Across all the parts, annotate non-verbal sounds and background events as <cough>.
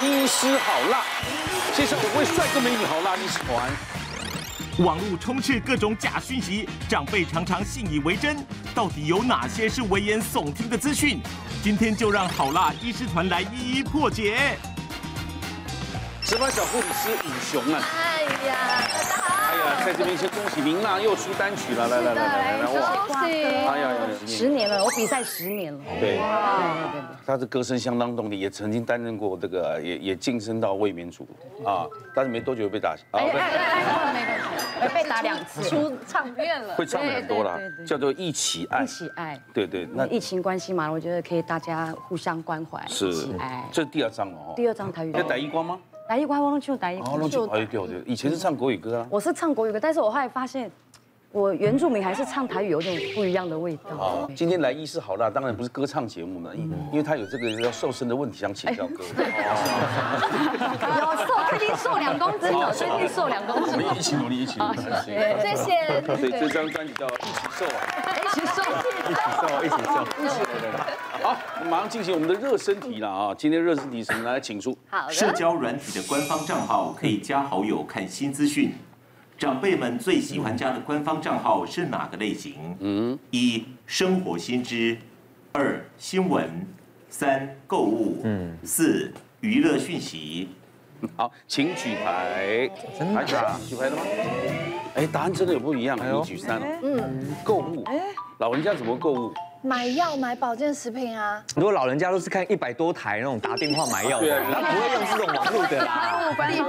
医师好辣，介绍五位帅哥美女好辣医师团。网络充斥各种假讯息，长辈常常信以为真，到底有哪些是危言耸听的资讯？今天就让好辣医师团来一一破解。值班小护理师尹雄啊！哎呀，大家好！在这边先恭喜明娜又出单曲了，来来来来来，哇！恭喜！哎呀呀，十年了，我比赛十年了。对，对对对，他的歌声相当动听，也曾经担任过这个，也也晋升到卫冕组啊，但是没多久被打。哎哎哎，没关系，被打两次，出唱片了，会唱的很多了，叫做一起爱。一起爱。对对，那疫情关系嘛，我觉得可以大家互相关怀。是。哎，这是第二张哦。第二张台语。要打一光吗？打一关，我弄就来一关。哦，弄就打一关，对。以前是唱国语歌啊。我是唱国语歌，但是我后来发现，我原住民还是唱台语有点不一样的味道。啊，今天来医师好辣，当然不是歌唱节目嘛，因因为他有这个要瘦身的问题，想请教各位。有 <laughs> 瘦，最近瘦两公斤了，最近瘦两公斤。我们一起努力，一起努力。谢谢。所以这张专辑叫《一起瘦》啊。一起瘦，一起瘦，一起瘦，一起瘦。好，马上进行我们的热身题了啊！今天热身题是什么？来，请出。好，社交软体的官方账号可以加好友看新资讯。长辈们最喜欢加的官方账号是哪个类型？嗯，一生活新知，二新闻，三购物，嗯，四娱乐讯息。好，请举牌。真的？举牌了吗？哎，答案真的有不一样。你举三了。嗯，购物。哎，老人家怎么购物？买药买保健食品啊！如果老人家都是看一百多台那种打电话买药的，他不会用这种网络的啦。地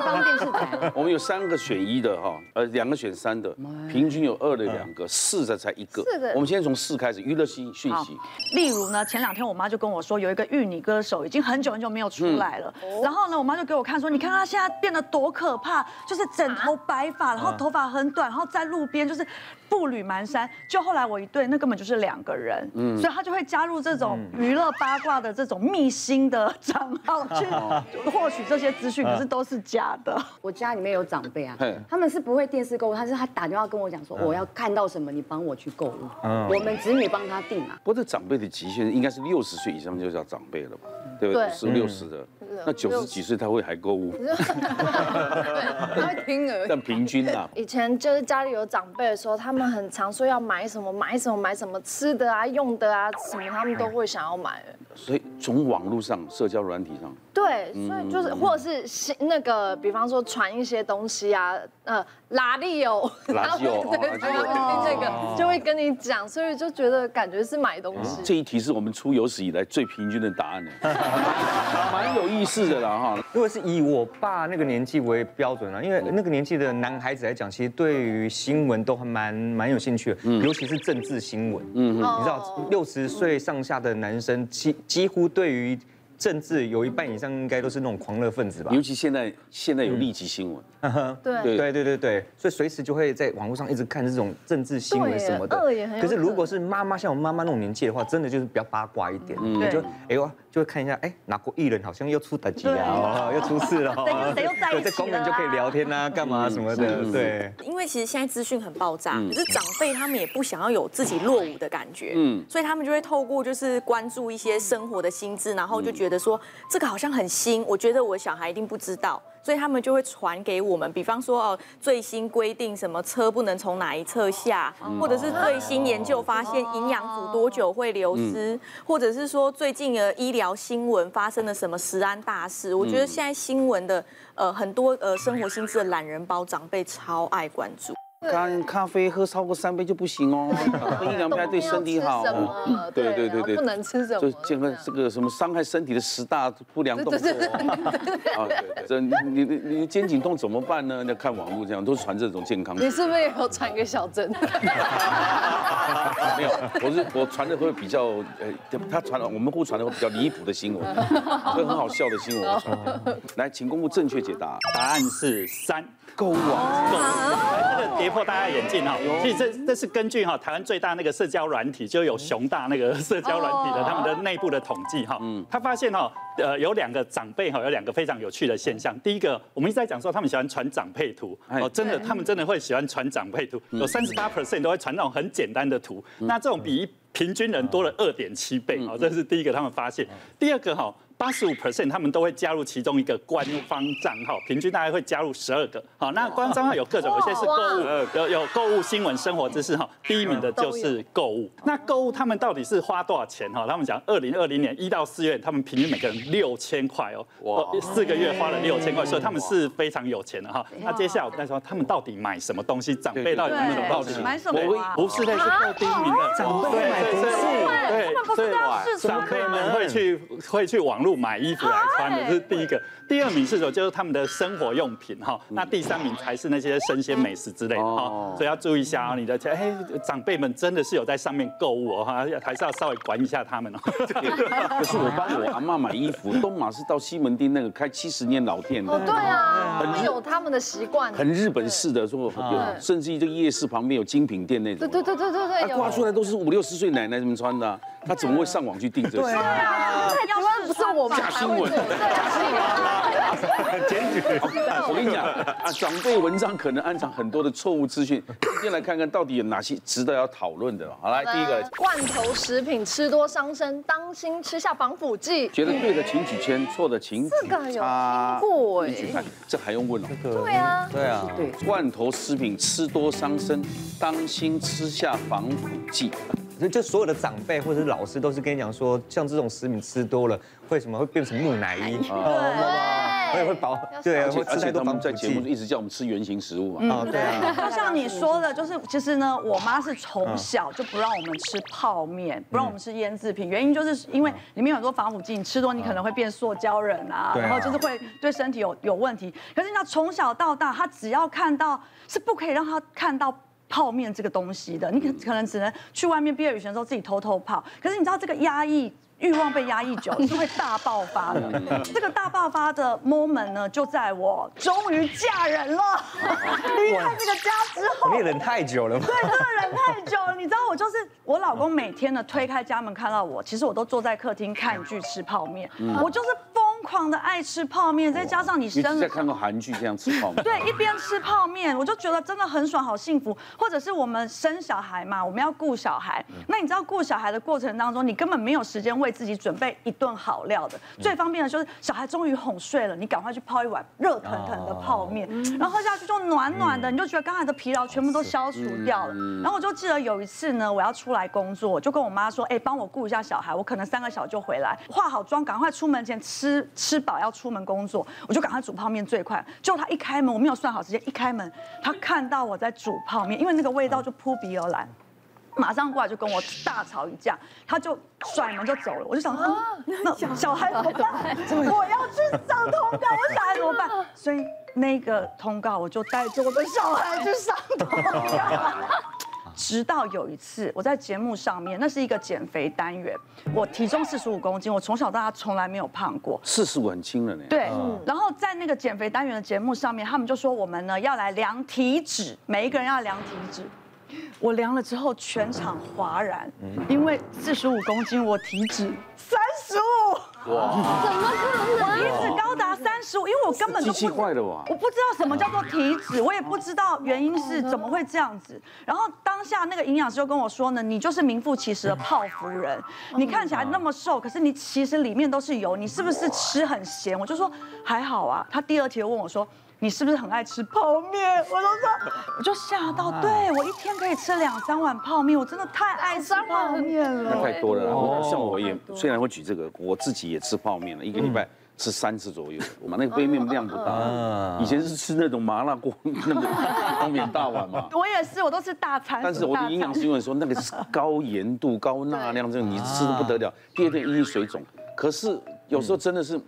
方电视台。<laughs> 我们有三个选一的哈，呃，两个选三的，平均有二的两个，四的才一个。是的。我们现在从四开始，娱乐讯讯息。例如呢，前两天我妈就跟我说，有一个玉女歌手已经很久很久没有出来了。然后呢，我妈就给我看说，你看她现在变得多可怕，就是整头白发，然后头发很短，然后在路边就是步履蹒跚。就后来我一对，那根本就是两。个人，嗯，所以他就会加入这种娱乐八卦的这种秘辛的账号去 <laughs> 获取这些资讯，可是都是假的。我家里面有长辈啊，他们是不会电视购物，他是他打电话跟我讲说，我要看到什么，你帮我去购物，我们子女帮他订啊。不过这长辈的极限应该是六十岁以上就叫长辈了吧？对不对？是六十的，那九十几岁他会还购物？他会 <laughs> 听而已。但平均啊，以前就是家里有长辈的时候，他们很常说要买什么买什么买什么。吃的啊，用的啊，什么他们都会想要买。所以从网络上、社交软体上，对，所以就是或者是那个，比方说传一些东西啊，呃，哪里有，哪里有，对，那个就会跟你讲，所以就觉得感觉是买东西。这一题是我们出有史以来最平均的答案呢，<laughs> 蛮有意思的啦哈。如果是以我爸那个年纪为标准啊，因为那个年纪的男孩子来讲，其实对于新闻都还蛮蛮有兴趣的，尤其是政治新闻。嗯，你知道，六十岁上下的男生几几乎对于政治有一半以上应该都是那种狂热分子吧？尤其现在现在有立即新闻，<laughs> 对对对对对，所以随时就会在网络上一直看这种政治新闻什么的。可是如果是妈妈像我妈妈那种年纪的话，真的就是比较八卦一点，就哎呦。就会看一下，哎，哪国艺人好像又出大事啊，又出事了，<laughs> 谁又在一起了？这功能就可以聊天啊，干嘛什么的，对。因为其实现在资讯很爆炸，可是长辈他们也不想要有自己落伍的感觉，嗯，所以他们就会透过就是关注一些生活的心智，然后就觉得说这个好像很新，我觉得我小孩一定不知道。所以他们就会传给我们，比方说哦，最新规定什么车不能从哪一侧下，或者是最新研究发现营养补多久会流失，或者是说最近的医疗新闻发生了什么食安大事。我觉得现在新闻的呃很多呃生活新知的懒人包，长辈超爱关注。干咖啡喝超过三杯就不行哦，<laughs> 喝一两杯对身体好。对对对对，不能吃什么？就健康这个什么伤害身体的十大不良动作。<laughs> 啊，对，这你你你肩颈痛怎么办呢？要看网络这样都传这种健康。你是不是也有传给小珍？<laughs> 没有，我是我传的会比较呃，他传的我们互传的会比较离谱的新闻，会很好笑的新闻。来，请公布正确解答，答案是三。购物网，这个跌破大家眼镜哈。其实这这是根据哈台湾最大那个社交软体，就有熊大那个社交软体的他们的内部的统计哈。嗯，他发现哈，呃，有两个长辈哈，有两个非常有趣的现象。第一个，我们一直在讲说他们喜欢传长辈图哦，真的，他们真的会喜欢传长辈图，有三十八 percent 都会传那种很简单的图。那这种比平均人多了二点七倍哦，这是第一个他们发现。第二个哈。八十五 percent 他们都会加入其中一个官方账号，平均大概会加入十二个。好，那官方账号有各种，有些是购物，有有购物新闻、生活知识哈。第一名的就是购物。那购物他们到底是花多少钱哈？他们讲二零二零年一到四月，他们平均每个人六千块哦，哇，四个月花了六千块，所以他们是非常有钱的哈。那接下来我再说他们到底买什么东西，长辈到底有没有到底买什么？不是那是购第一名的长辈买不是，对，所以长辈们会去会去网络买衣服来穿的，这是第一个。第二名是什么？就是他们的生活用品哈。那第三名才是那些生鲜美食之类的哈。所以要注意一下啊，你的哎，长辈们真的是有在上面购物哦哈，还是要稍微管一下他们哦。可是我帮我阿妈买衣服，东马是到西门町那个开七十年老店的。哦，对啊，很有他们的习惯。很日本式的，说甚至于这个夜市旁边有精品店那种。对对对对对对。挂出来都是五六十岁奶奶他们穿的，他怎么会上网去订这些？对啊，要不是我们假新闻，假新闻。<laughs> 检举！<laughs> 我跟你讲啊，长辈文章可能暗藏很多的错误资讯，今天来看看到底有哪些值得要讨论的。好，来第一个，罐头食品吃多伤身，当心吃下防腐剂。觉得对的请举签，错的请。这个有听过哎，这还用问哦？对啊，对啊，对。罐头食品吃多伤身，当心吃下防腐剂。就所有的长辈或者是老师都是跟你讲说，像这种食品吃多了，会什么会变成木乃伊？对。也会饱，对，会而且他们在节目一直叫我们吃原形食物嘛。啊，对啊。<laughs> 就像你说的，就是其实呢，我妈是从小就不让我们吃泡面，不让我们吃腌制品，原因就是因为里面有很多防腐剂，你吃多你可能会变塑胶人啊，然后就是会对身体有有问题。可是你要从小到大，他只要看到是不可以让他看到泡面这个东西的，你可可能只能去外面毕业旅行的时候自己偷偷泡。可是你知道这个压抑。欲望被压抑久了是会大爆发的。这个大爆发的 moment 呢，就在我终于嫁人了，<laughs> 离开这个家之后。你忍太久了吗？对，真的忍太久了。你知道我就是我老公每天呢推开家门看到我，其实我都坐在客厅看剧吃泡面。我就是疯狂的爱吃泡面，再加上你生。你在看过韩剧这样吃泡面？<laughs> 对，一边吃泡面，我就觉得真的很爽，好幸福。或者是我们生小孩嘛，我们要顾小孩。那你知道顾小孩的过程当中，你根本没有时间为自己准备一顿好料的，最方便的就是小孩终于哄睡了，你赶快去泡一碗热腾腾的泡面，然后喝下去就暖暖的，你就觉得刚才的疲劳全部都消除掉了。然后我就记得有一次呢，我要出来工作，就跟我妈说，哎，帮我顾一下小孩，我可能三个小时就回来，化好妆，赶快出门前吃吃饱要出门工作，我就赶快煮泡面最快。就他一开门，我没有算好时间，一开门，他看到我在煮泡面，因为那个味道就扑鼻而来。马上过来就跟我大吵一架，他就甩门就走了。我就想说，那小孩怎么办？我要去上通告，我小孩怎么办？所以那个通告我就带着我的小孩去上通告。直到有一次我在节目上面，那是一个减肥单元，我体重四十五公斤，我从小到大从来没有胖过。四十五很轻了呢。对，然后在那个减肥单元的节目上面，他们就说我们呢要来量体脂，每一个人要量体脂。我量了之后，全场哗然，因为四十五公斤，我体脂三十五，哇，怎么可能？我体脂高达三十五，因为我根本都机器坏了哇，我不知道什么叫做体脂，我也不知道原因是怎么会这样子。然后当下那个营养师就跟我说呢，你就是名副其实的泡芙人，你看起来那么瘦，可是你其实里面都是油，你是不是吃很咸？我就说还好啊。他第二题又问我说。你是不是很爱吃泡面？<laughs> 我都说，我就吓到，对，我一天可以吃两三碗泡面，我真的太爱吃泡面了。太多了啦，像我也虽然会举这个，我自己也吃泡面了，一个礼拜吃三次左右。<laughs> 我们那个杯面量不大，以前是吃那种麻辣锅那个泡面大碗嘛。<laughs> 我也是，我都吃大餐。但是我的营养师因为说那个是高盐度、高钠量，这种你吃的不得了，第二天一定水肿。可是有时候真的是。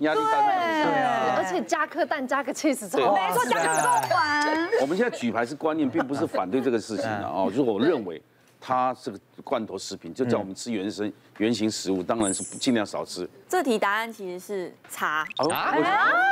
压力大，对，而且加颗蛋加个 cheese 之后，没错，加个肉丸。<laughs> 我们现在举牌是观念，并不是反对这个事情的 <laughs> 哦，就是我认为它这个罐头食品，就叫我们吃原生原型食物，当然是尽量少吃。这题答案其实是叉。啊！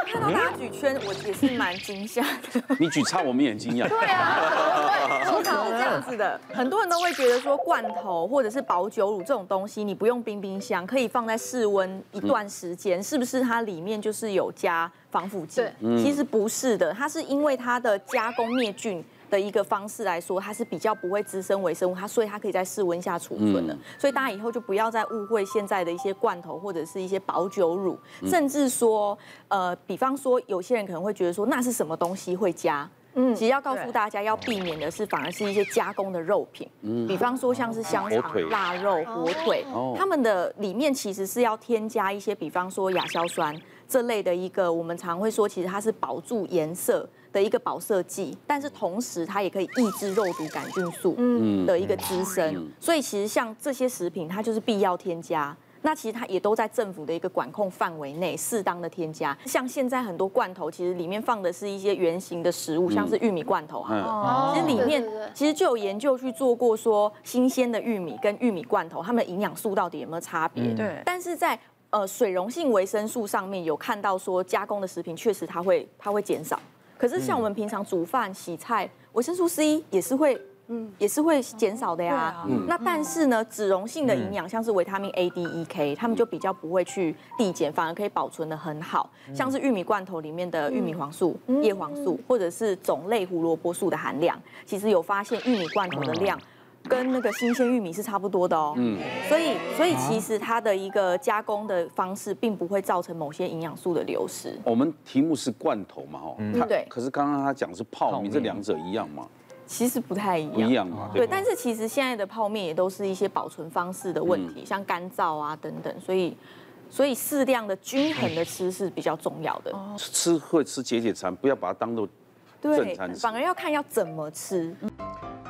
看到大家举圈，我也是蛮惊吓的。<laughs> 你举叉，我们也惊讶。对啊，通常是这样子的。很多人都会觉得说，罐头或者是保酒乳这种东西，你不用冰冰箱，可以放在室温一段时间，是不是它里面就是有加防腐剂？其实不是的，它是因为它的加工灭菌的一个方式来说，它是比较不会滋生微生物，它所以它可以在室温下储存的。所以大家以后就不要再误会现在的一些罐头或者是一些保酒乳，甚至说，呃，比方说有些人可能会觉得说，那是什么东西会加？嗯，其实要告诉大家要避免的是，反而是一些加工的肉品，嗯，比方说像是香肠、腊肉、火腿，它们的里面其实是要添加一些，比方说亚硝酸这类的一个，我们常会说，其实它是保住颜色的一个保色剂，但是同时它也可以抑制肉毒杆菌素的一个滋生，所以其实像这些食品，它就是必要添加。那其实它也都在政府的一个管控范围内，适当的添加。像现在很多罐头，其实里面放的是一些圆形的食物，像是玉米罐头啊。其实里面其实就有研究去做过，说新鲜的玉米跟玉米罐头，它们的营养素到底有没有差别？对。但是在呃水溶性维生素上面有看到说，加工的食品确实它会它会减少。可是像我们平常煮饭洗菜，维生素 C 也是会。嗯，也是会减少的呀。嗯，那但是呢，脂溶性的营养，像是维他命 A、D、E、K，他们就比较不会去递减，反而可以保存得很好。像是玉米罐头里面的玉米黄素、叶黄素，或者是种类胡萝卜素的含量，其实有发现玉米罐头的量跟那个新鲜玉米是差不多的哦。嗯，所以所以其实它的一个加工的方式，并不会造成某些营养素的流失。我们题目是罐头嘛，哈，嗯，对。可是刚刚他讲是泡面，这两者一样吗？其实不太一样，不一样嘛，对。但是其实现在的泡面也都是一些保存方式的问题，像干燥啊等等，所以所以适量的均衡的吃是比较重要的。吃会吃解解馋，不要把它当做正餐吃，反而要看要怎么吃。